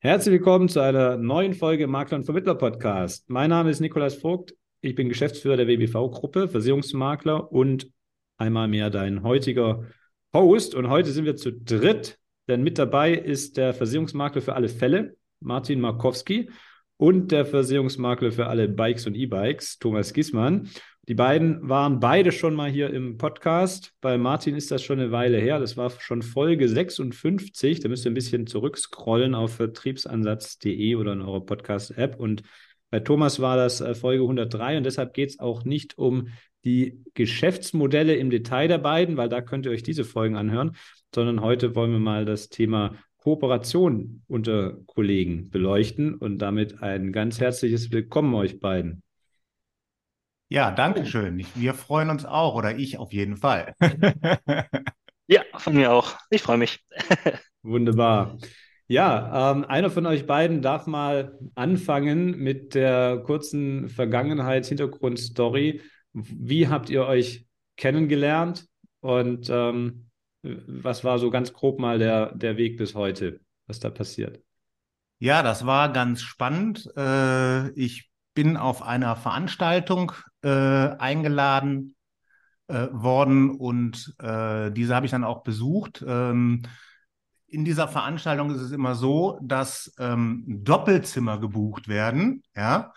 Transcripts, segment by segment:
Herzlich willkommen zu einer neuen Folge Makler und Vermittler Podcast. Mein Name ist Nikolas Vogt. Ich bin Geschäftsführer der WBV-Gruppe, Versicherungsmakler und einmal mehr dein heutiger Host. Und heute sind wir zu dritt, denn mit dabei ist der Versicherungsmakler für alle Fälle, Martin Markowski, und der Versicherungsmakler für alle Bikes und E-Bikes, Thomas Giesmann. Die beiden waren beide schon mal hier im Podcast. Bei Martin ist das schon eine Weile her. Das war schon Folge 56. Da müsst ihr ein bisschen zurückscrollen auf vertriebsansatz.de oder in eurer Podcast-App. Und bei Thomas war das äh, Folge 103 und deshalb geht es auch nicht um die Geschäftsmodelle im Detail der beiden, weil da könnt ihr euch diese Folgen anhören, sondern heute wollen wir mal das Thema Kooperation unter Kollegen beleuchten und damit ein ganz herzliches Willkommen euch beiden. Ja, danke schön. Wir freuen uns auch, oder ich auf jeden Fall. Ja, von mir auch. Ich freue mich. Wunderbar. Ja, ähm, einer von euch beiden darf mal anfangen mit der kurzen Vergangenheits-Hintergrundstory. Wie habt ihr euch kennengelernt und ähm, was war so ganz grob mal der, der Weg bis heute, was da passiert? Ja, das war ganz spannend. Äh, ich bin auf einer Veranstaltung äh, eingeladen äh, worden und äh, diese habe ich dann auch besucht. Ähm, in dieser Veranstaltung ist es immer so, dass ähm, Doppelzimmer gebucht werden, ja,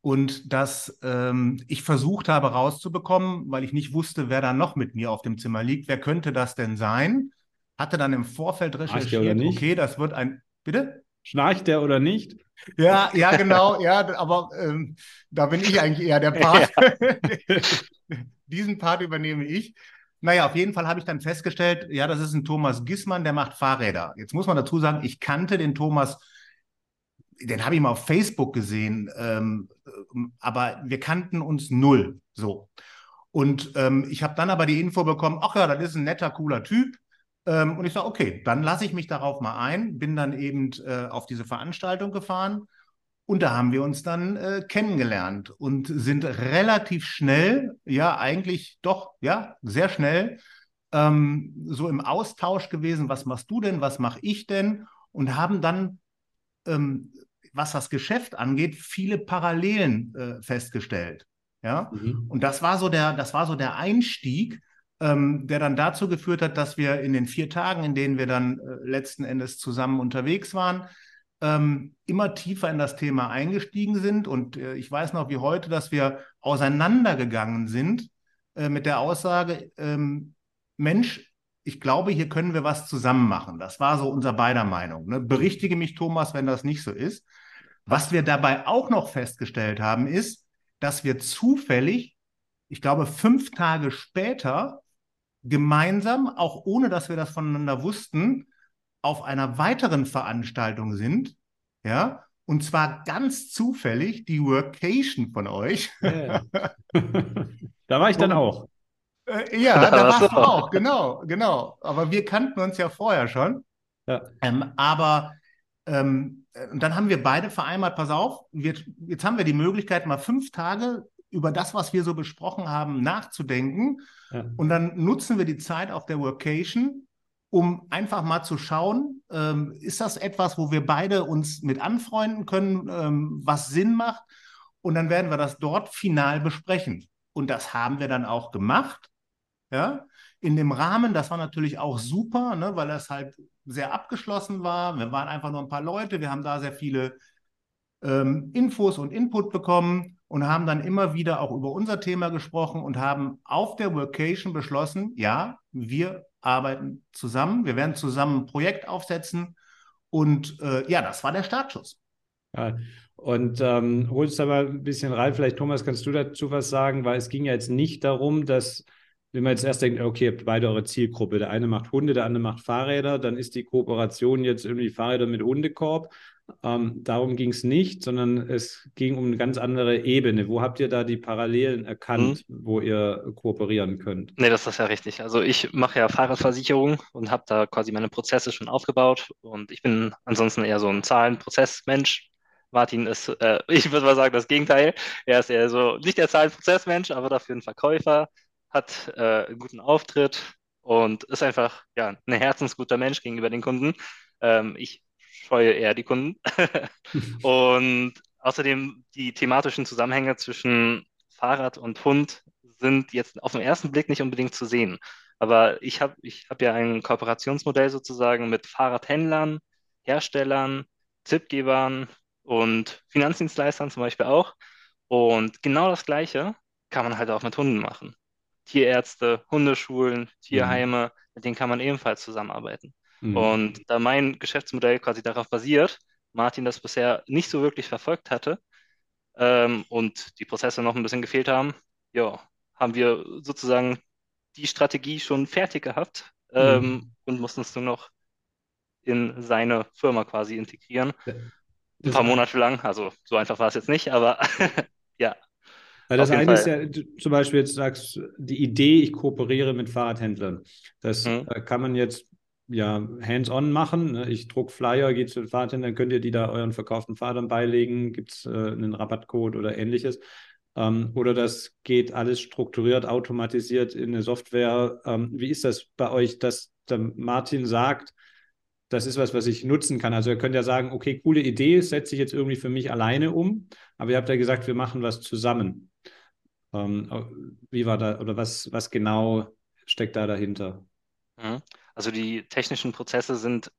und dass ähm, ich versucht habe rauszubekommen, weil ich nicht wusste, wer da noch mit mir auf dem Zimmer liegt. Wer könnte das denn sein? Hatte dann im Vorfeld recherchiert, okay, das wird ein, bitte? Schnarcht der oder nicht? Ja, ja, genau, ja, aber ähm, da bin ich eigentlich eher der Part. Diesen Part übernehme ich. Naja, auf jeden Fall habe ich dann festgestellt, ja, das ist ein Thomas Gissmann, der macht Fahrräder. Jetzt muss man dazu sagen, ich kannte den Thomas, den habe ich mal auf Facebook gesehen, ähm, aber wir kannten uns null. So. Und ähm, ich habe dann aber die Info bekommen, ach ja, das ist ein netter, cooler Typ. Ähm, und ich sage, okay, dann lasse ich mich darauf mal ein, bin dann eben äh, auf diese Veranstaltung gefahren und da haben wir uns dann äh, kennengelernt und sind relativ schnell, ja, eigentlich doch, ja, sehr schnell ähm, so im Austausch gewesen, was machst du denn, was mache ich denn? Und haben dann, ähm, was das Geschäft angeht, viele Parallelen äh, festgestellt. Ja, mhm. und das war so der, das war so der Einstieg, ähm, der dann dazu geführt hat, dass wir in den vier Tagen, in denen wir dann äh, letzten Endes zusammen unterwegs waren, ähm, immer tiefer in das Thema eingestiegen sind. Und äh, ich weiß noch wie heute, dass wir auseinandergegangen sind äh, mit der Aussage, ähm, Mensch, ich glaube, hier können wir was zusammen machen. Das war so unser beider Meinung. Ne? Berichtige mich, Thomas, wenn das nicht so ist. Was wir dabei auch noch festgestellt haben, ist, dass wir zufällig, ich glaube, fünf Tage später gemeinsam, auch ohne dass wir das voneinander wussten, auf einer weiteren Veranstaltung sind, ja, und zwar ganz zufällig die Workation von euch. Yeah. da war ich dann auch. Äh, ja, da warst du auch, genau, genau. Aber wir kannten uns ja vorher schon. Ja. Ähm, aber ähm, und dann haben wir beide vereinbart, pass auf, wir, jetzt haben wir die Möglichkeit, mal fünf Tage über das, was wir so besprochen haben, nachzudenken. Ja. Und dann nutzen wir die Zeit auf der Workation, um einfach mal zu schauen, ähm, ist das etwas, wo wir beide uns mit anfreunden können, ähm, was Sinn macht? Und dann werden wir das dort final besprechen. Und das haben wir dann auch gemacht. Ja, in dem Rahmen, das war natürlich auch super, ne, weil das halt sehr abgeschlossen war. Wir waren einfach nur ein paar Leute, wir haben da sehr viele ähm, Infos und Input bekommen und haben dann immer wieder auch über unser Thema gesprochen und haben auf der Workation beschlossen, ja, wir arbeiten zusammen, wir werden zusammen ein Projekt aufsetzen und äh, ja, das war der Startschuss. Ja. Und ähm, hol uns da mal ein bisschen rein. Vielleicht, Thomas, kannst du dazu was sagen, weil es ging ja jetzt nicht darum, dass, wenn man jetzt erst denkt, okay, ihr habt beide eure Zielgruppe, der eine macht Hunde, der andere macht Fahrräder, dann ist die Kooperation jetzt irgendwie Fahrräder mit Hundekorb, ähm, darum ging es nicht, sondern es ging um eine ganz andere Ebene. Wo habt ihr da die Parallelen erkannt, mhm. wo ihr kooperieren könnt? Nee, das ist ja richtig. Also ich mache ja Fahrradversicherung und habe da quasi meine Prozesse schon aufgebaut und ich bin ansonsten eher so ein Zahlenprozessmensch. Martin ist, äh, ich würde mal sagen, das Gegenteil. Er ist eher so nicht der Zahlenprozessmensch, aber dafür ein Verkäufer, hat äh, einen guten Auftritt und ist einfach ja, ein herzensguter Mensch gegenüber den Kunden. Ähm, ich scheue eher die Kunden. und außerdem die thematischen Zusammenhänge zwischen Fahrrad und Hund sind jetzt auf den ersten Blick nicht unbedingt zu sehen. Aber ich habe ich hab ja ein Kooperationsmodell sozusagen mit Fahrradhändlern, Herstellern, Tippgebern und Finanzdienstleistern zum Beispiel auch. Und genau das Gleiche kann man halt auch mit Hunden machen. Tierärzte, Hundeschulen, Tierheime, mhm. mit denen kann man ebenfalls zusammenarbeiten. Mhm. Und da mein Geschäftsmodell quasi darauf basiert, Martin das bisher nicht so wirklich verfolgt hatte ähm, und die Prozesse noch ein bisschen gefehlt haben, ja, haben wir sozusagen die Strategie schon fertig gehabt ähm, mhm. und mussten es nur noch in seine Firma quasi integrieren. Ein paar Monate lang, also so einfach war es jetzt nicht, aber ja. Weil das eine ist ja, zum Beispiel jetzt sagst die Idee, ich kooperiere mit Fahrradhändlern. Das mhm. äh, kann man jetzt ja hands-on machen. Ne? Ich druck Flyer, gehe zu den Fahrradhändlern, könnt ihr die da euren verkauften Fahrradern beilegen, gibt es äh, einen Rabattcode oder ähnliches. Ähm, oder das geht alles strukturiert, automatisiert in eine Software. Ähm, wie ist das bei euch, dass der Martin sagt, das ist was, was ich nutzen kann. Also ihr könnt ja sagen, okay, coole Idee, setze ich jetzt irgendwie für mich alleine um, aber ihr habt ja gesagt, wir machen was zusammen. Ähm, wie war da oder was, was genau steckt da dahinter? Mhm. Also die technischen Prozesse sind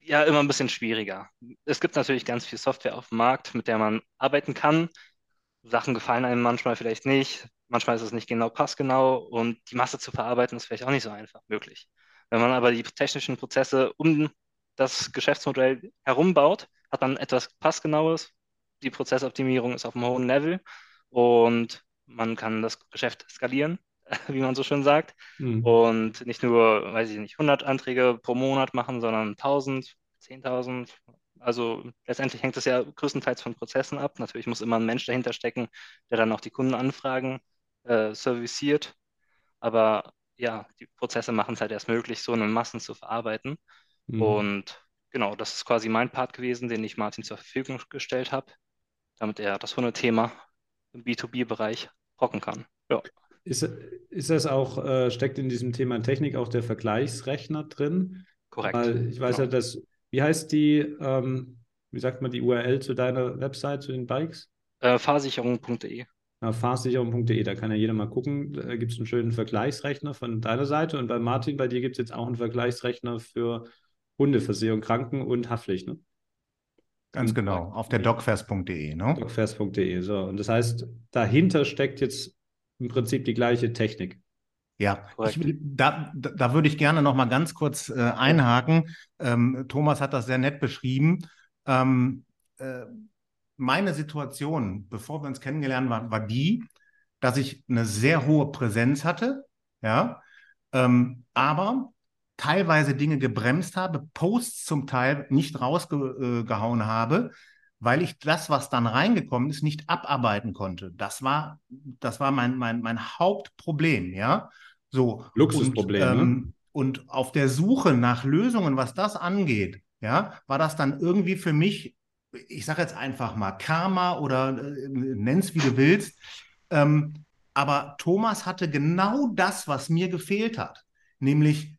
ja immer ein bisschen schwieriger. Es gibt natürlich ganz viel Software auf dem Markt, mit der man arbeiten kann. Sachen gefallen einem manchmal vielleicht nicht, manchmal ist es nicht genau passgenau und die Masse zu verarbeiten ist vielleicht auch nicht so einfach möglich. Wenn man aber die technischen Prozesse um das Geschäftsmodell herum baut, hat man etwas Passgenaues. Die Prozessoptimierung ist auf einem hohen Level und man kann das Geschäft skalieren, wie man so schön sagt. Mhm. Und nicht nur, weiß ich nicht, 100 Anträge pro Monat machen, sondern 1000, 10.000. Also letztendlich hängt es ja größtenteils von Prozessen ab. Natürlich muss immer ein Mensch dahinter stecken, der dann auch die Kundenanfragen äh, serviciert. Aber ja, die Prozesse machen es halt erst möglich, so eine Massen zu verarbeiten. Mhm. Und genau, das ist quasi mein Part gewesen, den ich Martin zur Verfügung gestellt habe, damit er das Hunde-Thema im B2B-Bereich rocken kann. Ja. Ist, ist das auch, äh, steckt in diesem Thema Technik auch der Vergleichsrechner drin? Korrekt. Weil ich weiß genau. ja, dass, wie heißt die, ähm, wie sagt man die URL zu deiner Website, zu den Bikes? Äh, fahrsicherung.de fahrsicherung.de, da kann ja jeder mal gucken. Da gibt es einen schönen Vergleichsrechner von deiner Seite und bei Martin, bei dir gibt es jetzt auch einen Vergleichsrechner für Hundeversicherung, Kranken- und Haftpflicht. Ne? Ganz genau, auf der docfest.de. Ne? Docfest.de, so. Und das heißt, dahinter steckt jetzt im Prinzip die gleiche Technik. Ja, ich, da, da würde ich gerne noch mal ganz kurz äh, einhaken. Ähm, Thomas hat das sehr nett beschrieben. Ähm, äh, meine Situation, bevor wir uns kennengelernt haben, war die, dass ich eine sehr hohe Präsenz hatte, ja, ähm, aber teilweise Dinge gebremst habe, Posts zum Teil nicht rausgehauen habe, weil ich das, was dann reingekommen ist, nicht abarbeiten konnte. Das war, das war mein, mein, mein Hauptproblem, ja. So. Luxusproblem. Und, ne? ähm, ne? und auf der Suche nach Lösungen, was das angeht, ja, war das dann irgendwie für mich ich sage jetzt einfach mal Karma oder äh, nenn's wie du willst. Ähm, aber Thomas hatte genau das, was mir gefehlt hat, nämlich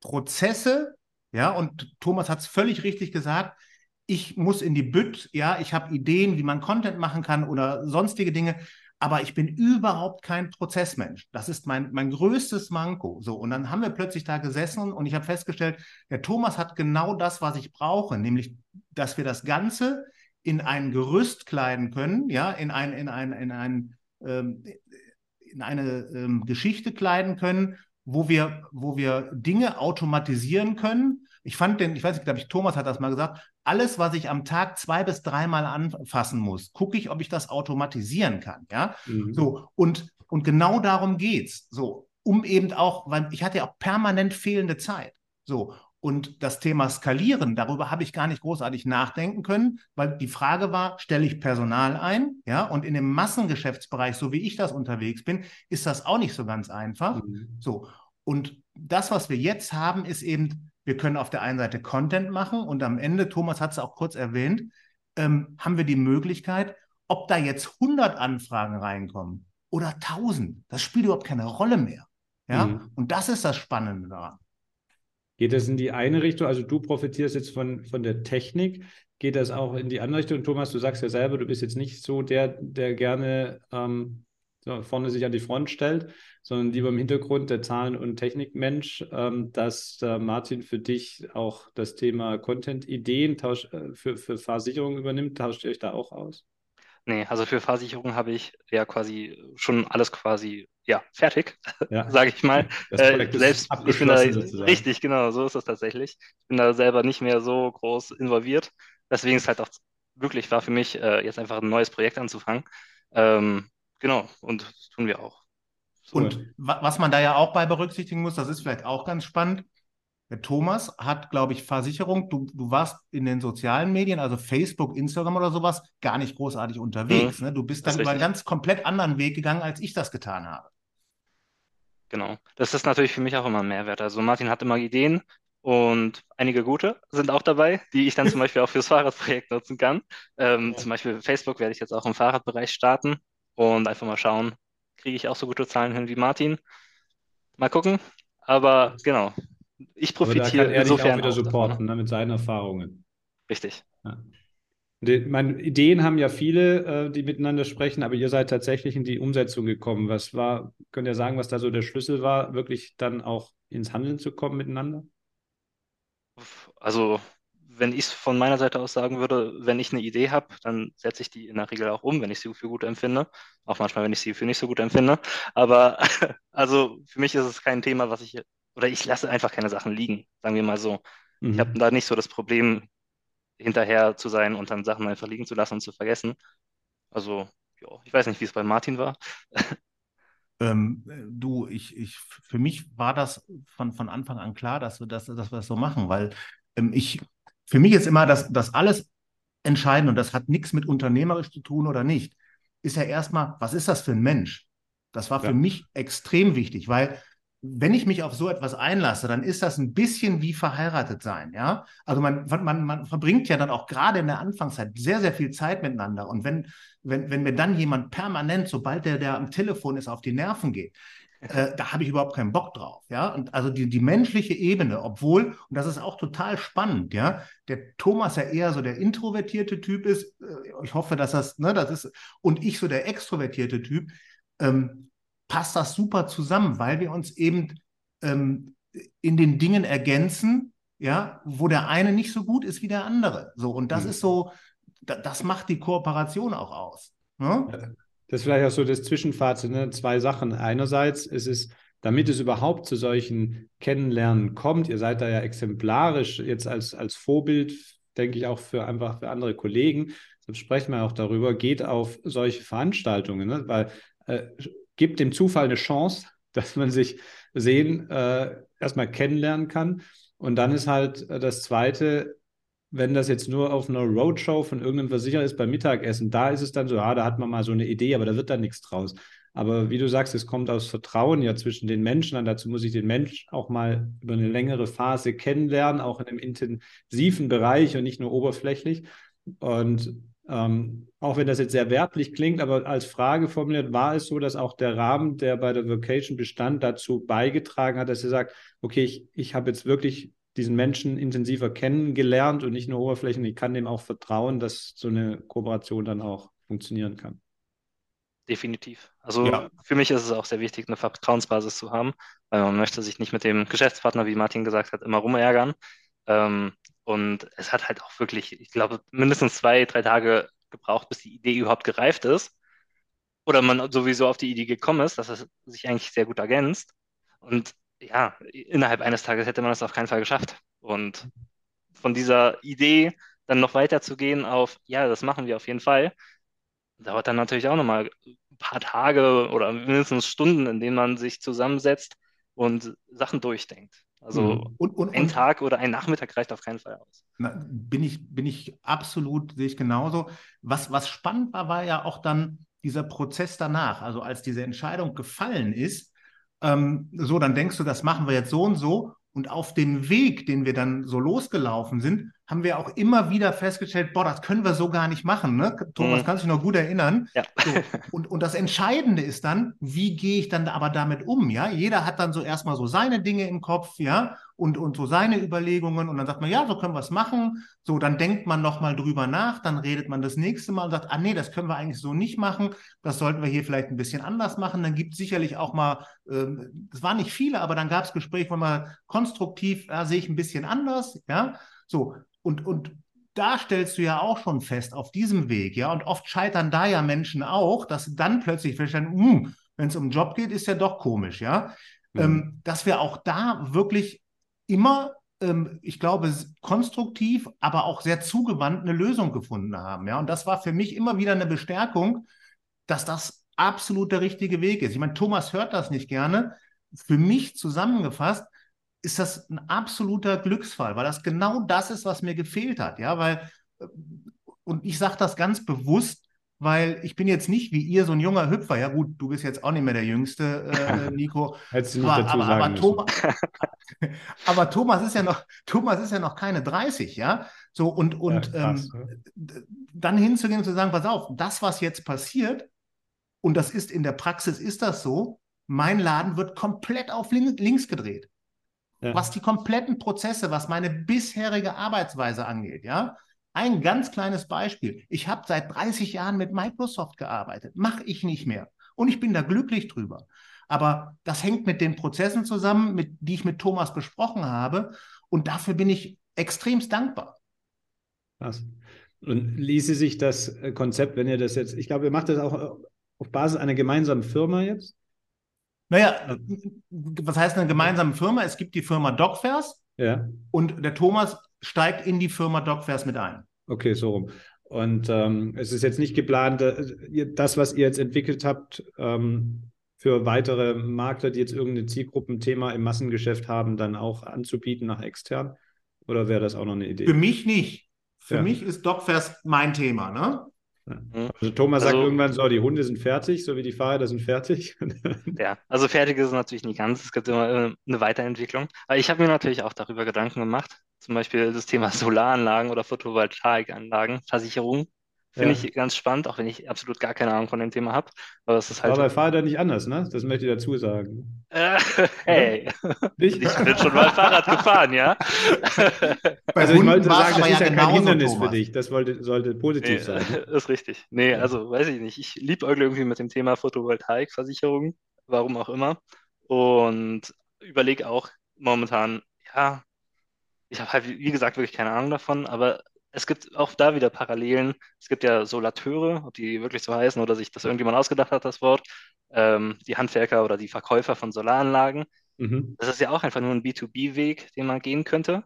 Prozesse. Ja, und Thomas hat es völlig richtig gesagt. Ich muss in die Bütt, ja, ich habe Ideen, wie man Content machen kann oder sonstige Dinge aber ich bin überhaupt kein Prozessmensch. Das ist mein, mein größtes Manko. So, und dann haben wir plötzlich da gesessen und ich habe festgestellt, der Thomas hat genau das, was ich brauche, nämlich, dass wir das Ganze in ein Gerüst kleiden können, ja, in ein, in ein, in ein, ähm, in eine ähm, Geschichte kleiden können, wo wir, wo wir Dinge automatisieren können. Ich fand den, ich weiß nicht, glaube ich, Thomas hat das mal gesagt, alles, was ich am Tag zwei bis dreimal anfassen muss, gucke ich, ob ich das automatisieren kann. Ja, mhm. so und und genau darum geht's. So, um eben auch, weil ich hatte ja auch permanent fehlende Zeit. So und das Thema Skalieren, darüber habe ich gar nicht großartig nachdenken können, weil die Frage war, stelle ich Personal ein? Ja, und in dem Massengeschäftsbereich, so wie ich das unterwegs bin, ist das auch nicht so ganz einfach. Mhm. So. Und das, was wir jetzt haben, ist eben wir können auf der einen Seite Content machen und am Ende, Thomas hat es auch kurz erwähnt, ähm, haben wir die Möglichkeit, ob da jetzt 100 Anfragen reinkommen oder 1000, das spielt überhaupt keine Rolle mehr. Ja, mhm. und das ist das Spannende daran. Geht das in die eine Richtung? Also du profitierst jetzt von, von der Technik. Geht das auch in die andere Richtung? Thomas, du sagst ja selber, du bist jetzt nicht so der, der gerne ähm, vorne sich an die Front stellt, sondern lieber im Hintergrund der Zahlen- und Technikmensch, ähm, dass äh, Martin für dich auch das Thema Content-Ideen äh, für, für Fahrsicherung übernimmt. Tauscht ihr euch da auch aus? Nee, also für Fahrsicherung habe ich ja quasi schon alles quasi ja, fertig, ja. sage ich mal. Äh, selbst, ich bin da sozusagen. richtig, genau, so ist es tatsächlich. Ich bin da selber nicht mehr so groß involviert. Deswegen ist es halt auch wirklich war für mich, äh, jetzt einfach ein neues Projekt anzufangen. Ähm, genau, und das tun wir auch. So. Und was man da ja auch bei berücksichtigen muss, das ist vielleicht auch ganz spannend. Der Thomas hat, glaube ich, Versicherung. Du, du warst in den sozialen Medien, also Facebook, Instagram oder sowas, gar nicht großartig unterwegs. Mhm. Ne? Du bist dann über einen ganz komplett anderen Weg gegangen, als ich das getan habe. Genau. Das ist natürlich für mich auch immer ein Mehrwert. Also Martin hat immer Ideen und einige gute sind auch dabei, die ich dann zum Beispiel auch fürs Fahrradprojekt nutzen kann. Ähm, ja. Zum Beispiel Facebook werde ich jetzt auch im Fahrradbereich starten und einfach mal schauen, kriege ich auch so gute Zahlen hin wie Martin. Mal gucken. Aber genau, ich profitiere insofern auch wieder supporten ne, mit seinen Erfahrungen. Richtig. Ja. Die, meine, Ideen haben ja viele, äh, die miteinander sprechen, aber ihr seid tatsächlich in die Umsetzung gekommen. Was war, könnt ihr sagen, was da so der Schlüssel war, wirklich dann auch ins Handeln zu kommen miteinander? Also, wenn ich es von meiner Seite aus sagen würde, wenn ich eine Idee habe, dann setze ich die in der Regel auch um, wenn ich sie für gut empfinde. Auch manchmal, wenn ich sie für nicht so gut empfinde. Aber also für mich ist es kein Thema, was ich oder ich lasse einfach keine Sachen liegen, sagen wir mal so. Mhm. Ich habe da nicht so das Problem, hinterher zu sein und dann Sachen einfach liegen zu lassen und zu vergessen. Also, ja, ich weiß nicht, wie es bei Martin war. Ähm, du, ich, ich, für mich war das von, von Anfang an klar, dass wir das, dass wir das so machen, weil ähm, ich, für mich ist immer das, das alles entscheidend und das hat nichts mit unternehmerisch zu tun oder nicht, ist ja erstmal, was ist das für ein Mensch? Das war für ja. mich extrem wichtig, weil wenn ich mich auf so etwas einlasse, dann ist das ein bisschen wie verheiratet sein, ja. Also man, man, man verbringt ja dann auch gerade in der Anfangszeit sehr, sehr viel Zeit miteinander. Und wenn, wenn, wenn mir dann jemand permanent, sobald der, der am Telefon ist, auf die Nerven geht, äh, da habe ich überhaupt keinen Bock drauf, ja. Und also die, die menschliche Ebene, obwohl, und das ist auch total spannend, ja, der Thomas ja eher so der introvertierte Typ ist, äh, ich hoffe, dass das, ne, das ist, und ich so der extrovertierte Typ, ähm, passt das super zusammen, weil wir uns eben ähm, in den Dingen ergänzen, ja, wo der eine nicht so gut ist wie der andere. So, und das mhm. ist so, da, das macht die Kooperation auch aus. Ne? Das ist vielleicht auch so das Zwischenfazit, ne? zwei Sachen. Einerseits ist es, damit es überhaupt zu solchen Kennenlernen kommt, ihr seid da ja exemplarisch jetzt als, als Vorbild, denke ich, auch für einfach für andere Kollegen, sonst sprechen wir auch darüber, geht auf solche Veranstaltungen, ne? weil äh, gibt dem Zufall eine Chance, dass man sich sehen, äh, erstmal kennenlernen kann. Und dann ist halt äh, das Zweite, wenn das jetzt nur auf einer Roadshow von irgendeinem Versicherer ist beim Mittagessen, da ist es dann so, ja, da hat man mal so eine Idee, aber da wird dann nichts draus. Aber wie du sagst, es kommt aus Vertrauen ja zwischen den Menschen. Und dazu muss ich den Mensch auch mal über eine längere Phase kennenlernen, auch in einem intensiven Bereich und nicht nur oberflächlich. Und ähm, auch wenn das jetzt sehr werblich klingt, aber als Frage formuliert, war es so, dass auch der Rahmen, der bei der Vocation bestand, dazu beigetragen hat, dass er sagt, okay, ich, ich habe jetzt wirklich diesen Menschen intensiver kennengelernt und nicht nur Oberflächen, ich kann dem auch vertrauen, dass so eine Kooperation dann auch funktionieren kann. Definitiv. Also ja. für mich ist es auch sehr wichtig, eine Vertrauensbasis zu haben, weil man möchte sich nicht mit dem Geschäftspartner, wie Martin gesagt hat, immer rumärgern. Ähm, und es hat halt auch wirklich, ich glaube, mindestens zwei, drei Tage gebraucht, bis die Idee überhaupt gereift ist. Oder man sowieso auf die Idee gekommen ist, dass es sich eigentlich sehr gut ergänzt. Und ja, innerhalb eines Tages hätte man es auf keinen Fall geschafft. Und von dieser Idee dann noch weiterzugehen auf, ja, das machen wir auf jeden Fall, dauert dann natürlich auch nochmal ein paar Tage oder mindestens Stunden, in denen man sich zusammensetzt und Sachen durchdenkt. Also mhm. und, und, ein Tag oder ein Nachmittag reicht auf keinen Fall aus. Bin ich, bin ich absolut, sehe ich genauso. Was, was spannend war, war ja auch dann dieser Prozess danach. Also als diese Entscheidung gefallen ist, ähm, so, dann denkst du, das machen wir jetzt so und so. Und auf dem Weg, den wir dann so losgelaufen sind, haben wir auch immer wieder festgestellt, boah, das können wir so gar nicht machen. Ne? Thomas, mhm. kannst du dich noch gut erinnern? Ja. So, und, und das Entscheidende ist dann, wie gehe ich dann aber damit um? Ja, jeder hat dann so erstmal so seine Dinge im Kopf, ja. Und, und so seine Überlegungen und dann sagt man, ja, so können wir es machen. So, dann denkt man nochmal drüber nach, dann redet man das nächste Mal und sagt, ah nee, das können wir eigentlich so nicht machen, das sollten wir hier vielleicht ein bisschen anders machen. Dann gibt es sicherlich auch mal, ähm, es waren nicht viele, aber dann gab es Gespräche, wo man konstruktiv, ja, sehe ich ein bisschen anders, ja, so. Und, und da stellst du ja auch schon fest, auf diesem Weg, ja, und oft scheitern da ja Menschen auch, dass dann plötzlich feststellen, hm, wenn es um Job geht, ist ja doch komisch, ja. Mhm. Ähm, dass wir auch da wirklich immer, ähm, ich glaube, konstruktiv, aber auch sehr zugewandt eine Lösung gefunden haben, ja. Und das war für mich immer wieder eine Bestärkung, dass das absolut der richtige Weg ist. Ich meine, Thomas hört das nicht gerne. Für mich zusammengefasst, ist das ein absoluter Glücksfall, weil das genau das ist, was mir gefehlt hat. Ja, weil, äh, und ich sage das ganz bewusst, weil ich bin jetzt nicht wie ihr so ein junger Hüpfer. Ja, gut, du bist jetzt auch nicht mehr der Jüngste, äh, Nico. Hättest du nicht aber, dazu aber, aber, Thomas, aber Thomas ist ja noch, Thomas ist ja noch keine 30, ja. So, und, und ja, krass, ähm, dann hinzugehen und zu sagen, pass auf, das, was jetzt passiert, und das ist in der Praxis ist das so, mein Laden wird komplett auf links gedreht ja. was die kompletten Prozesse, was meine bisherige Arbeitsweise angeht, ja. Ein ganz kleines Beispiel. Ich habe seit 30 Jahren mit Microsoft gearbeitet. Mache ich nicht mehr. Und ich bin da glücklich drüber. Aber das hängt mit den Prozessen zusammen, mit, die ich mit Thomas besprochen habe. Und dafür bin ich extremst dankbar. Was? Und ließe sich das Konzept, wenn ihr das jetzt, ich glaube, ihr macht das auch auf Basis einer gemeinsamen Firma jetzt? Naja, was heißt eine gemeinsame Firma? Es gibt die Firma Dogfairs ja. und der Thomas steigt in die Firma Dogfairs mit ein. Okay, so rum. Und ähm, es ist jetzt nicht geplant, äh, das, was ihr jetzt entwickelt habt, ähm, für weitere Makler, die jetzt irgendein Zielgruppenthema im Massengeschäft haben, dann auch anzubieten nach extern? Oder wäre das auch noch eine Idee? Für mich nicht. Für ja. mich ist Dogfairs mein Thema. Ne? Mhm. Also Thomas also, sagt irgendwann so, die Hunde sind fertig, so wie die Fahrräder sind fertig. ja, also fertig ist es natürlich nicht ganz. Es gibt immer äh, eine Weiterentwicklung. Aber ich habe mir natürlich auch darüber Gedanken gemacht. Zum Beispiel das Thema Solaranlagen oder Photovoltaikanlagen, Versicherung. Finde ja. ich ganz spannend, auch wenn ich absolut gar keine Ahnung von dem Thema habe. Aber es ist halt. Aber bei Fahrrad nicht anders, ne? Das möchte ich dazu sagen. Äh, hey, ich bin schon mal Fahrrad gefahren, ja. Also ich wollte sagen, das ist ja kein Hindernis Thomas. für dich. Das wollte, sollte positiv nee, sein. Ist richtig. Nee, also weiß ich nicht. Ich liebäugle irgendwie mit dem Thema Photovoltaikversicherung, warum auch immer. Und überlege auch momentan, ja, ich habe halt, wie gesagt, wirklich keine Ahnung davon, aber es gibt auch da wieder Parallelen. Es gibt ja Solateure, ob die wirklich so heißen oder sich das irgendjemand ausgedacht hat, das Wort. Ähm, die Handwerker oder die Verkäufer von Solaranlagen. Mhm. Das ist ja auch einfach nur ein B2B-Weg, den man gehen könnte.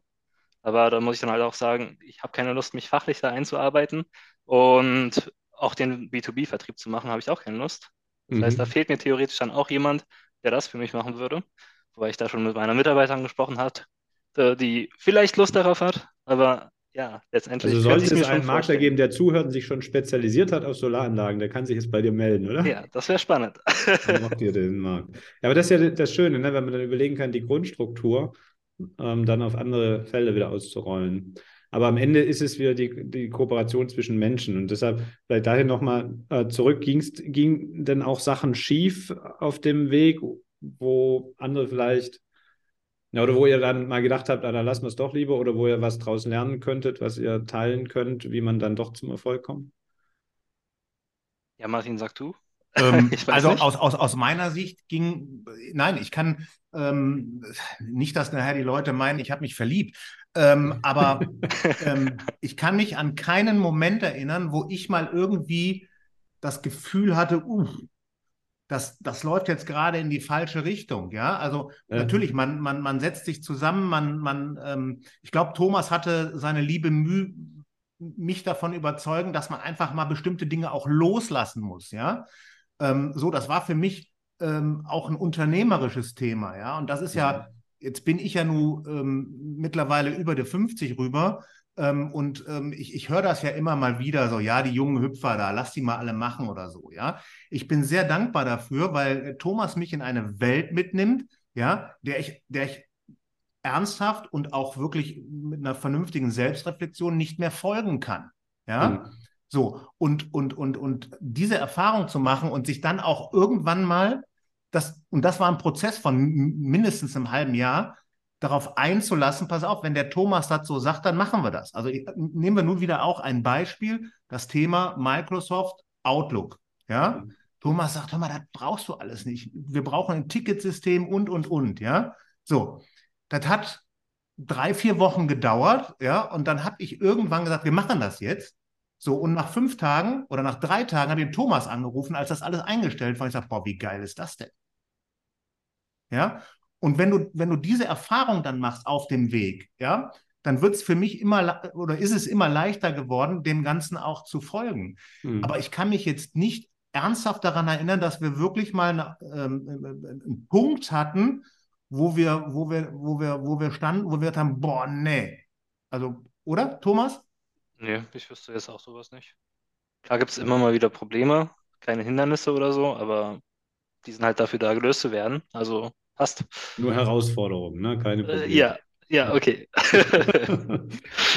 Aber da muss ich dann halt auch sagen, ich habe keine Lust, mich fachlich da einzuarbeiten. Und auch den B2B-Vertrieb zu machen, habe ich auch keine Lust. Das mhm. heißt, da fehlt mir theoretisch dann auch jemand, der das für mich machen würde. Wobei ich da schon mit meiner Mitarbeiterin gesprochen habe, die vielleicht Lust darauf hat, aber ja, letztendlich. Also sollte es einen Makler geben, der zuhört und sich schon spezialisiert hat auf Solaranlagen, der kann sich jetzt bei dir melden, oder? Ja, das wäre spannend. Dann macht ihr den Markt. Ja, aber das ist ja das Schöne, ne? wenn man dann überlegen kann, die Grundstruktur ähm, dann auf andere Felder wieder auszurollen. Aber am Ende ist es wieder die, die Kooperation zwischen Menschen. Und deshalb vielleicht dahin nochmal äh, zurück, ging's, ging denn auch Sachen schief auf dem Weg, wo andere vielleicht ja, oder wo ihr dann mal gedacht habt, ah, dann lassen wir es doch lieber, oder wo ihr was draus lernen könntet, was ihr teilen könnt, wie man dann doch zum Erfolg kommt? Ja, Martin, sag du. Ähm, also aus, aus, aus meiner Sicht ging, nein, ich kann ähm, nicht, dass nachher die Leute meinen, ich habe mich verliebt, ähm, aber ähm, ich kann mich an keinen Moment erinnern, wo ich mal irgendwie das Gefühl hatte, uh, das, das läuft jetzt gerade in die falsche Richtung, ja. Also ja. natürlich, man, man, man setzt sich zusammen, man, man, ähm, ich glaube, Thomas hatte seine liebe Mühe, mich davon überzeugen, dass man einfach mal bestimmte Dinge auch loslassen muss, ja. Ähm, so, das war für mich ähm, auch ein unternehmerisches Thema, ja. Und das ist ja, ja jetzt bin ich ja nun ähm, mittlerweile über die 50 rüber. Ähm, und ähm, ich, ich höre das ja immer mal wieder so, ja, die jungen Hüpfer da, lass die mal alle machen oder so, ja. Ich bin sehr dankbar dafür, weil äh, Thomas mich in eine Welt mitnimmt, ja, der ich, der ich ernsthaft und auch wirklich mit einer vernünftigen Selbstreflexion nicht mehr folgen kann, ja. Mhm. So, und, und, und, und diese Erfahrung zu machen und sich dann auch irgendwann mal, das, und das war ein Prozess von mindestens einem halben Jahr, darauf einzulassen, pass auf, wenn der Thomas das so sagt, dann machen wir das. Also ich, nehmen wir nun wieder auch ein Beispiel, das Thema Microsoft Outlook. Ja, Thomas sagt, hör mal, das brauchst du alles nicht. Wir brauchen ein Ticketsystem und, und, und. Ja, so. Das hat drei, vier Wochen gedauert. Ja, und dann habe ich irgendwann gesagt, wir machen das jetzt. So, und nach fünf Tagen oder nach drei Tagen habe ich den Thomas angerufen, als das alles eingestellt war. Ich sage, boah, wie geil ist das denn? Ja, und wenn du, wenn du diese Erfahrung dann machst auf dem Weg, ja, dann wird es für mich immer oder ist es immer leichter geworden, dem Ganzen auch zu folgen. Mhm. Aber ich kann mich jetzt nicht ernsthaft daran erinnern, dass wir wirklich mal eine, ähm, einen Punkt hatten, wo wir, wo wir, wo wir, wo wir standen, wo wir haben, boah, nee. Also, oder, Thomas? Nee, ich wüsste jetzt auch sowas nicht. Klar gibt es immer mal wieder Probleme, keine Hindernisse oder so, aber die sind halt dafür da gelöst zu werden. Also passt. Nur Herausforderungen, ne? Keine Äh, Probleme. ja, ja, okay.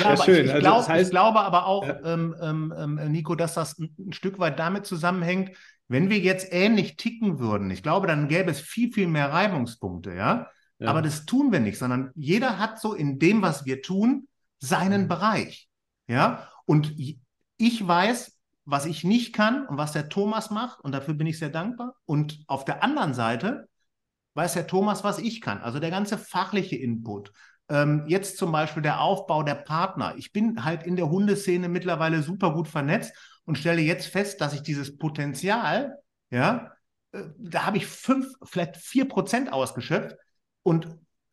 Ja, schön. ich, ich, Also glaub, das heißt- ich glaube aber auch, Ja. ähm, ähm, ähm, Nico, dass das ein, ein Stück weit damit zusammenhängt, wenn wir jetzt ähnlich ticken würden, ich glaube, dann gäbe es viel, viel mehr Reibungspunkte, ja. Ja. Aber das tun wir nicht, sondern jeder hat so in dem, was wir tun, seinen Mhm. Bereich, ja. Und ich weiß, was ich nicht kann und was der Thomas macht, und dafür bin ich sehr dankbar. Und auf der anderen Seite weiß der Thomas, was ich kann. Also der ganze fachliche Input. Ähm, jetzt zum Beispiel der Aufbau der Partner. Ich bin halt in der Hundeszene mittlerweile super gut vernetzt und stelle jetzt fest, dass ich dieses Potenzial, ja, äh, da habe ich fünf, vielleicht vier Prozent ausgeschöpft und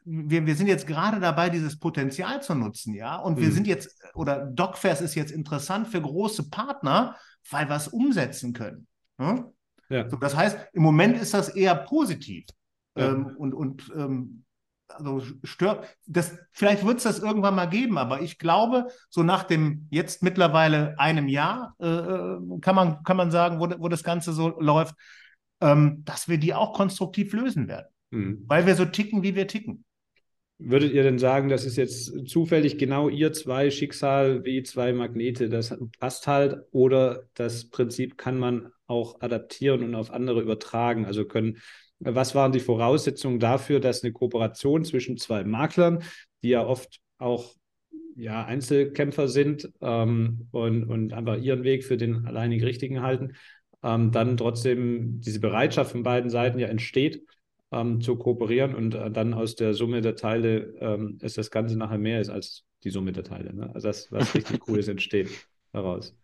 wir, wir sind jetzt gerade dabei, dieses Potenzial zu nutzen, ja. Und wir Mhm. sind jetzt, oder DocFairs ist jetzt interessant für große Partner, weil wir es umsetzen können. Ja? Ja. So, das heißt, im Moment ist das eher positiv. Ja. Ähm, und und ähm, also stört, das, vielleicht wird es das irgendwann mal geben, aber ich glaube, so nach dem jetzt mittlerweile einem Jahr, äh, äh, kann, man, kann man sagen, wo, wo das Ganze so läuft, ähm, dass wir die auch konstruktiv lösen werden, Mhm. weil wir so ticken, wie wir ticken. Würdet ihr denn sagen, das ist jetzt zufällig genau ihr zwei Schicksal wie zwei Magnete, das passt halt, oder das Prinzip kann man auch adaptieren und auf andere übertragen? Also können, was waren die Voraussetzungen dafür, dass eine Kooperation zwischen zwei Maklern, die ja oft auch ja, Einzelkämpfer sind ähm, und, und einfach ihren Weg für den alleinig Richtigen halten, ähm, dann trotzdem diese Bereitschaft von beiden Seiten ja entsteht, ähm, zu kooperieren und äh, dann aus der Summe der Teile ähm, ist das Ganze nachher mehr ist als die Summe der Teile. Ne? Also das, was richtig Cooles entsteht daraus.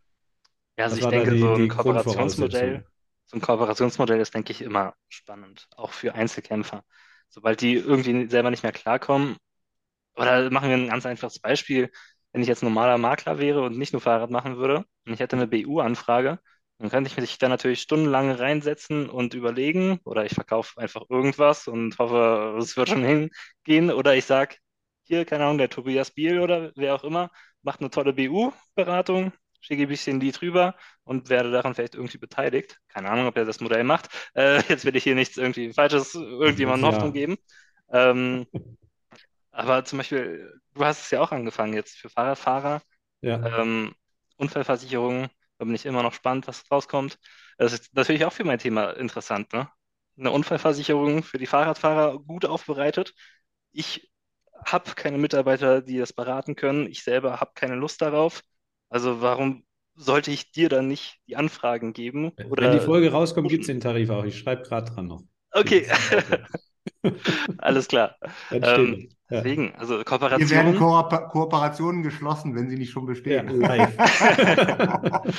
Ja, also Was ich denke, die- so ein Kooperationsmodell? So ein Kooperationsmodell ist, denke ich, immer spannend, auch für Einzelkämpfer. Sobald die irgendwie selber nicht mehr klarkommen, oder machen wir ein ganz einfaches Beispiel, wenn ich jetzt normaler Makler wäre und nicht nur Fahrrad machen würde und ich hätte eine BU-Anfrage, dann könnte ich mich da natürlich stundenlang reinsetzen und überlegen, oder ich verkaufe einfach irgendwas und hoffe, es wird schon hingehen, oder ich sage, hier, keine Ahnung, der Tobias Biel oder wer auch immer, macht eine tolle BU-Beratung, schicke ein bisschen Lied rüber und werde daran vielleicht irgendwie beteiligt. Keine Ahnung, ob er das Modell macht. Äh, jetzt will ich hier nichts irgendwie Falsches irgendjemandem Ja. Hoffnung geben. Ähm, aber zum Beispiel, du hast es ja auch angefangen jetzt für Fahrradfahrer. Ja, Ähm, Unfallversicherung, da bin ich immer noch spannend, was rauskommt. Das ist natürlich auch für mein Thema interessant, ne? Eine Unfallversicherung für die Fahrradfahrer gut aufbereitet. Ich habe keine Mitarbeiter, die das beraten können. Ich selber habe keine Lust darauf. Also warum sollte ich dir dann nicht die Anfragen geben? wenn Oder die Folge rauskommt, gibt es den Tarif auch. Ich schreibe gerade dran noch. okay, alles klar. Ähm, ja. Deswegen, also Hier werden. Kooper Kooperationen geschlossen, wenn sie nicht schon Ja, bestehen. live.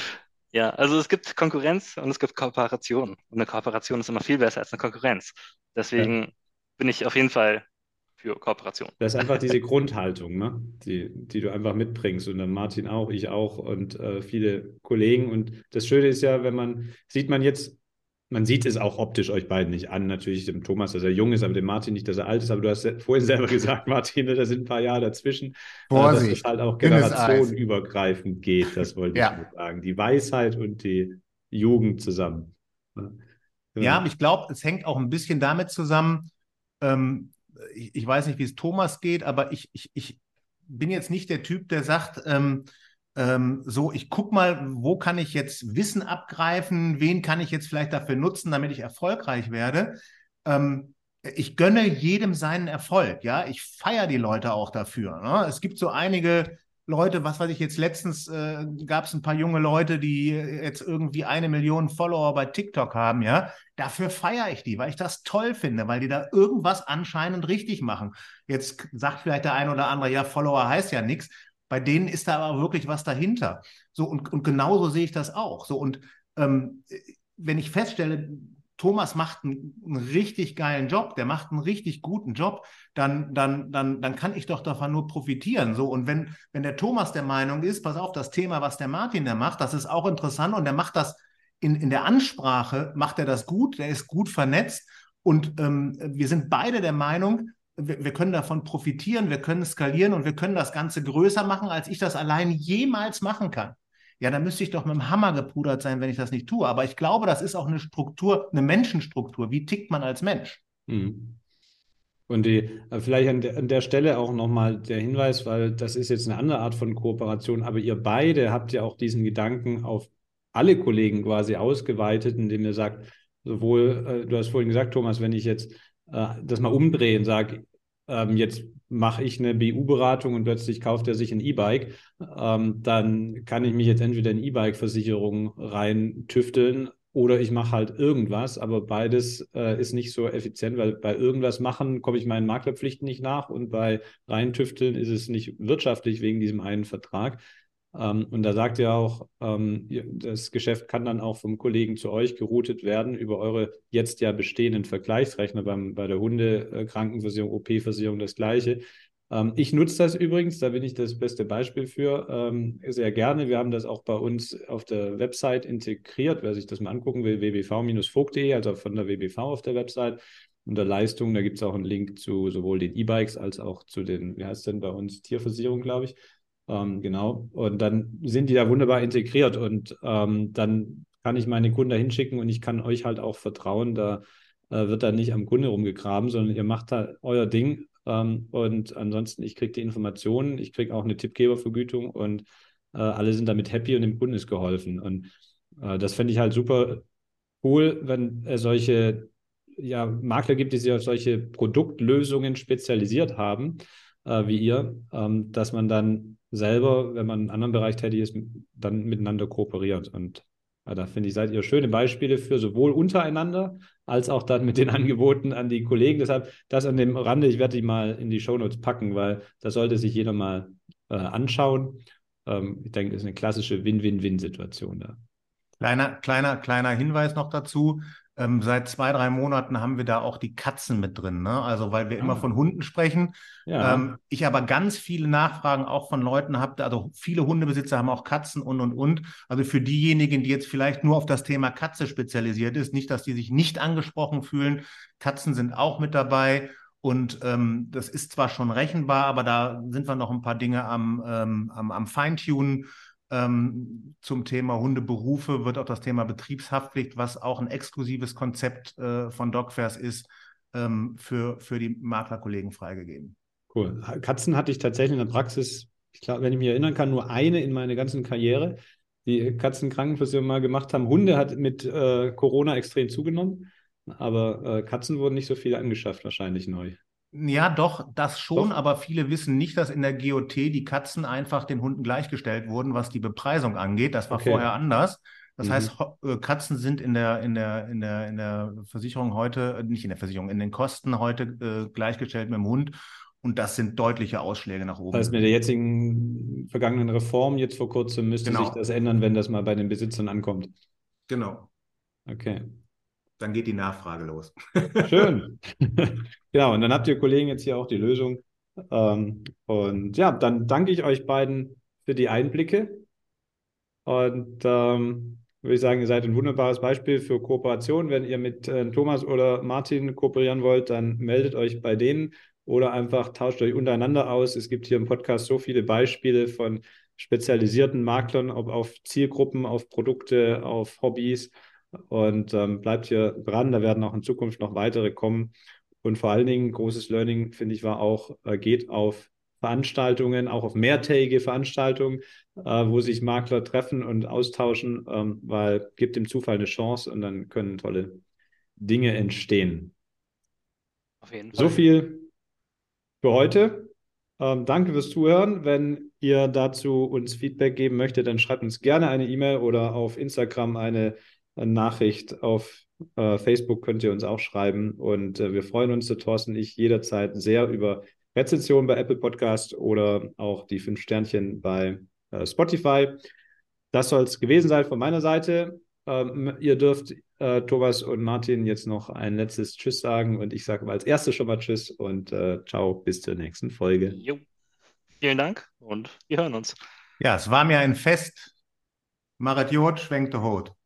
Ja, also es gibt Konkurrenz und es gibt Kooperation. Und eine Kooperation ist immer viel besser als eine Konkurrenz. Deswegen bin ich auf jeden Fall für Kooperation. Das ist einfach diese Grundhaltung, ne? die, die du einfach mitbringst. Und dann Martin auch, ich auch und äh, viele Kollegen. Und das Schöne ist ja, wenn man, sieht man jetzt, man sieht es auch optisch euch beiden nicht an, natürlich dem Thomas, dass er jung ist, aber dem Martin nicht, dass er alt ist. Aber du hast ja vorhin selber gesagt, Martin, ne, da sind ein paar Jahre dazwischen. Dass Vorsicht, es halt auch generationenübergreifend geht, das wollte Ja. ich nur sagen. Die Weisheit und die Jugend zusammen. Ne? Genau. Ja, ich glaube, es hängt auch ein bisschen damit zusammen, ähm, ich, ich weiß nicht, wie es Thomas geht, aber ich, ich, ich bin jetzt nicht der Typ, der sagt, ähm, ähm, so, ich guck mal, wo kann ich jetzt Wissen abgreifen, wen kann ich jetzt vielleicht dafür nutzen, damit ich erfolgreich werde. Ähm, ich gönne jedem seinen Erfolg, ja. Ich feiere die Leute auch dafür. Ne? Es gibt so einige Leute, was weiß ich jetzt, letztens äh, gab es ein paar junge Leute, die jetzt irgendwie eine Million Follower bei TikTok haben, ja. Dafür feiere ich die, weil ich das toll finde, weil die da irgendwas anscheinend richtig machen. Jetzt sagt vielleicht der eine oder andere, ja, Follower heißt ja nichts. Bei denen ist da aber wirklich was dahinter. So, und, und genauso sehe ich das auch. So, und ähm, wenn ich feststelle, Thomas macht einen, richtig geilen Job, der macht einen richtig guten Job, dann, dann, dann, dann kann ich doch davon nur profitieren. So, und wenn, wenn der Thomas der Meinung ist, pass auf, das Thema, was der Martin da macht, das ist auch interessant und der macht das in, in der Ansprache, macht er das gut, der ist gut vernetzt und ähm, wir sind beide der Meinung, wir, wir können davon profitieren, wir können skalieren und wir können das Ganze größer machen, als ich das allein jemals machen kann ja, dann müsste ich doch mit dem Hammer gepudert sein, wenn ich das nicht tue. Aber ich glaube, das ist auch eine Struktur, eine Menschenstruktur. Wie tickt man als Mensch? Mhm. Und die, äh, vielleicht an der, an der Stelle auch nochmal der Hinweis, weil das ist jetzt eine andere Art von Kooperation, aber ihr beide habt ja auch diesen Gedanken auf alle Kollegen quasi ausgeweitet, indem ihr sagt, sowohl, äh, du hast vorhin gesagt, Thomas, wenn ich jetzt äh, das mal umdrehe und sage, ähm, jetzt mache ich eine BU-Beratung und plötzlich kauft er sich ein E-Bike, ähm, dann kann ich mich jetzt entweder in E-Bike-Versicherung rein tüfteln oder ich mache halt irgendwas, aber beides äh, ist nicht so effizient, weil bei irgendwas machen komme ich meinen Maklerpflichten nicht nach und bei rein tüfteln ist es nicht wirtschaftlich wegen diesem einen Vertrag. Ähm, und da sagt ihr auch, ähm, das Geschäft kann dann auch vom Kollegen zu euch geroutet werden über eure jetzt ja bestehenden Vergleichsrechner beim, bei der Hundekrankenversicherung, OP-Versicherung das gleiche. Ähm, ich nutze das übrigens, da bin ich das beste Beispiel für, sehr gerne. Wir haben das auch bei uns auf der Website integriert, wer sich das mal angucken will, wbv-vogt.de, also von der WBV auf der Website unter Leistung. Da gibt es auch einen Link zu sowohl den E-Bikes als auch zu den, wie heißt denn bei uns, Tierversicherung, glaube ich. Ähm, genau. Und dann sind die da wunderbar integriert und ähm, dann kann ich meine Kunden da hinschicken und ich kann euch halt auch vertrauen, da äh, wird da nicht am Kunde rumgegraben, sondern ihr macht da euer Ding ähm, und ansonsten, ich kriege die Informationen, ich kriege auch eine Tippgebervergütung und äh, alle sind damit happy und dem Kunden ist geholfen. Und äh, das fände ich halt super cool, wenn es solche ja, Makler gibt, die sich auf solche Produktlösungen spezialisiert haben, äh, wie ihr, ähm, dass man dann selber, wenn man in einem anderen Bereich tätig ist, dann miteinander kooperiert. Und ja, da finde ich, seid ihr schöne Beispiele für sowohl untereinander als auch dann mit den Angeboten an die Kollegen. Deshalb das an dem Rande, ich werde die mal in die Shownotes packen, weil da sollte sich jeder mal äh, anschauen. Ähm, ich denke, es ist eine klassische Win-Win-Win-Situation da. Kleiner, kleiner, kleiner Hinweis noch dazu. Ähm, seit zwei, drei Monaten haben wir da auch die Katzen mit drin. Ne? Also, weil wir ah. immer von Hunden sprechen. Ja. Ähm, ich aber ganz viele Nachfragen auch von Leuten habe, also viele Hundebesitzer haben auch Katzen und, und, und. Also für diejenigen, die jetzt vielleicht nur auf das Thema Katze spezialisiert ist, nicht, dass die sich nicht angesprochen fühlen. Katzen sind auch mit dabei. Und ähm, das ist zwar schon rechenbar, aber da sind wir noch ein paar Dinge am, ähm, am, am Feintunen. Ähm, zum Thema Hundeberufe wird auch das Thema Betriebshaftpflicht, was auch ein exklusives Konzept äh, von DocFairs ist, ähm, für, für die Maklerkollegen freigegeben. Cool. Katzen hatte ich tatsächlich in der Praxis, ich glaube, wenn ich mich erinnern kann, nur eine in meiner ganzen Karriere, die Katzenkrankenversicherung mal gemacht haben. Hunde hat mit äh, Corona extrem zugenommen, aber äh, Katzen wurden nicht so viele angeschafft, wahrscheinlich neu. Ja, doch, das schon, doch. aber viele wissen nicht, dass in der GOT die Katzen einfach den Hunden gleichgestellt wurden, was die Bepreisung angeht. Das war okay. vorher anders. Das mhm. heißt, äh, Katzen sind in der, in der, in der, in der Versicherung heute, äh, nicht in der Versicherung, in den Kosten heute äh, gleichgestellt mit dem Hund. Und das sind deutliche Ausschläge nach oben. Das heißt, mit der jetzigen vergangenen Reform jetzt vor kurzem müsste genau. sich das ändern, wenn das mal bei den Besitzern ankommt. Genau. Okay dann geht die Nachfrage los. Schön. genau, und dann habt ihr Kollegen jetzt hier auch die Lösung. Ähm, und ja, dann danke ich euch beiden für die Einblicke. Und ähm, würde ich sagen, ihr seid ein wunderbares Beispiel für Kooperation. Wenn ihr mit äh, Thomas oder Martin kooperieren wollt, dann meldet euch bei denen oder einfach tauscht euch untereinander aus. Es gibt hier im Podcast so viele Beispiele von spezialisierten Maklern, ob auf Zielgruppen, auf Produkte, auf Hobbys und ähm, bleibt hier dran. Da werden auch in Zukunft noch weitere kommen. Und vor allen Dingen, großes Learning, finde ich, war auch, äh, geht auf Veranstaltungen, auch auf mehrtägige Veranstaltungen, äh, wo sich Makler treffen und austauschen, ähm, weil gibt dem Zufall eine Chance und dann können tolle Dinge entstehen. Auf jeden Fall. So viel für heute. Ähm, danke fürs Zuhören. Wenn ihr dazu uns Feedback geben möchtet, dann schreibt uns gerne eine E-Mail oder auf Instagram eine, eine Nachricht. Auf äh, Facebook könnt ihr uns auch schreiben. Und äh, wir freuen uns, der Thorsten und ich, jederzeit sehr über Rezensionen bei Apple Podcast oder auch die fünf Sternchen bei äh, Spotify. Das soll es gewesen sein von meiner Seite. Ähm, ihr dürft äh, Thomas und Martin jetzt noch ein letztes Tschüss sagen und ich sage als erstes schon mal Tschüss und äh, ciao, bis zur nächsten Folge. Jo. Vielen Dank und wir hören uns. Ja, es war mir ein Fest. Marat Jod schwenkte Hot.